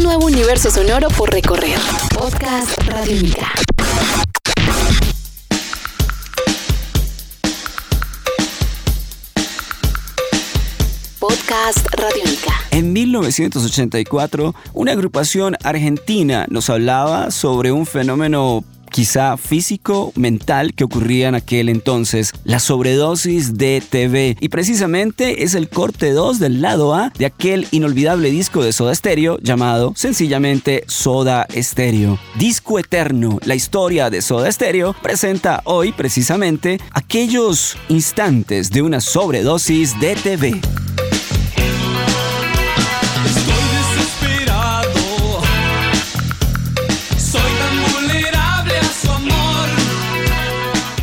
Un nuevo universo sonoro por recorrer. Podcast Radiónica. Podcast Radiónica. En 1984, una agrupación argentina nos hablaba sobre un fenómeno quizá físico, mental que ocurría en aquel entonces, la sobredosis de TV. Y precisamente es el corte 2 del lado A de aquel inolvidable disco de Soda Stereo llamado sencillamente Soda Stereo. Disco Eterno, la historia de Soda Stereo, presenta hoy precisamente aquellos instantes de una sobredosis de TV.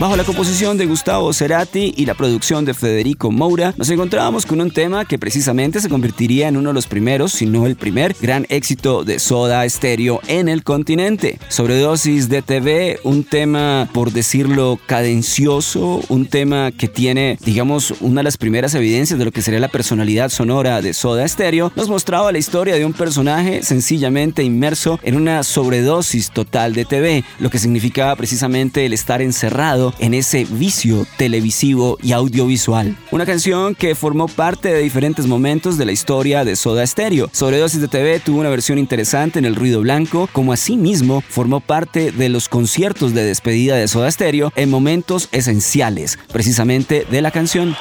Bajo la composición de Gustavo Cerati y la producción de Federico Moura, nos encontrábamos con un tema que precisamente se convertiría en uno de los primeros, si no el primer, gran éxito de Soda Stereo en el continente. Sobredosis de TV, un tema, por decirlo, cadencioso, un tema que tiene, digamos, una de las primeras evidencias de lo que sería la personalidad sonora de Soda Stereo, nos mostraba la historia de un personaje sencillamente inmerso en una sobredosis total de TV, lo que significaba precisamente el estar encerrado en ese vicio televisivo y audiovisual. Una canción que formó parte de diferentes momentos de la historia de Soda Stereo. Sobredosis de TV tuvo una versión interesante en el ruido blanco, como asimismo formó parte de los conciertos de despedida de Soda Stereo en momentos esenciales, precisamente de la canción.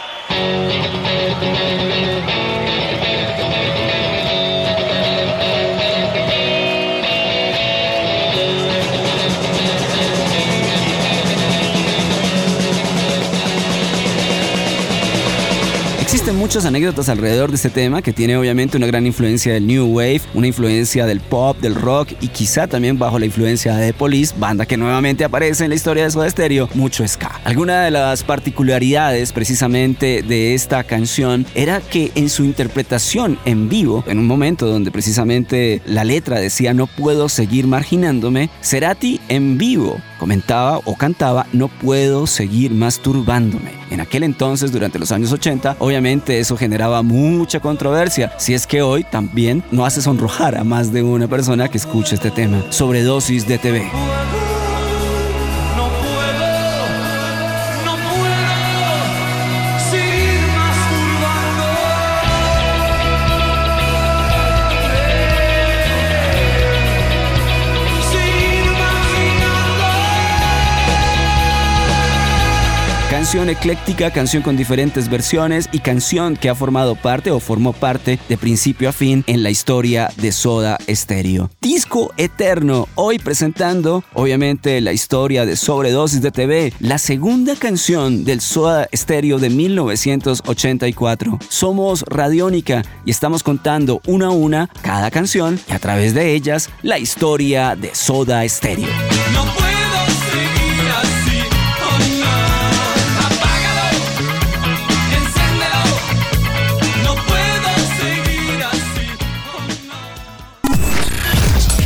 Existen muchas anécdotas alrededor de este tema que tiene obviamente una gran influencia del New Wave, una influencia del pop, del rock y quizá también bajo la influencia de The Police, banda que nuevamente aparece en la historia de Soda Stereo, mucho ska. Alguna de las particularidades precisamente de esta canción era que en su interpretación en vivo, en un momento donde precisamente la letra decía no puedo seguir marginándome, Cerati en vivo comentaba o cantaba no puedo seguir masturbándome. En aquel entonces, durante los años 80, obviamente eso generaba mucha controversia, si es que hoy también no hace sonrojar a más de una persona que escuche este tema. Sobredosis de TV. Canción ecléctica, canción con diferentes versiones y canción que ha formado parte o formó parte de principio a fin en la historia de Soda Stereo. Disco Eterno, hoy presentando obviamente la historia de Sobredosis de TV, la segunda canción del Soda Stereo de 1984. Somos Radiónica y estamos contando una a una cada canción y a través de ellas la historia de Soda Stereo.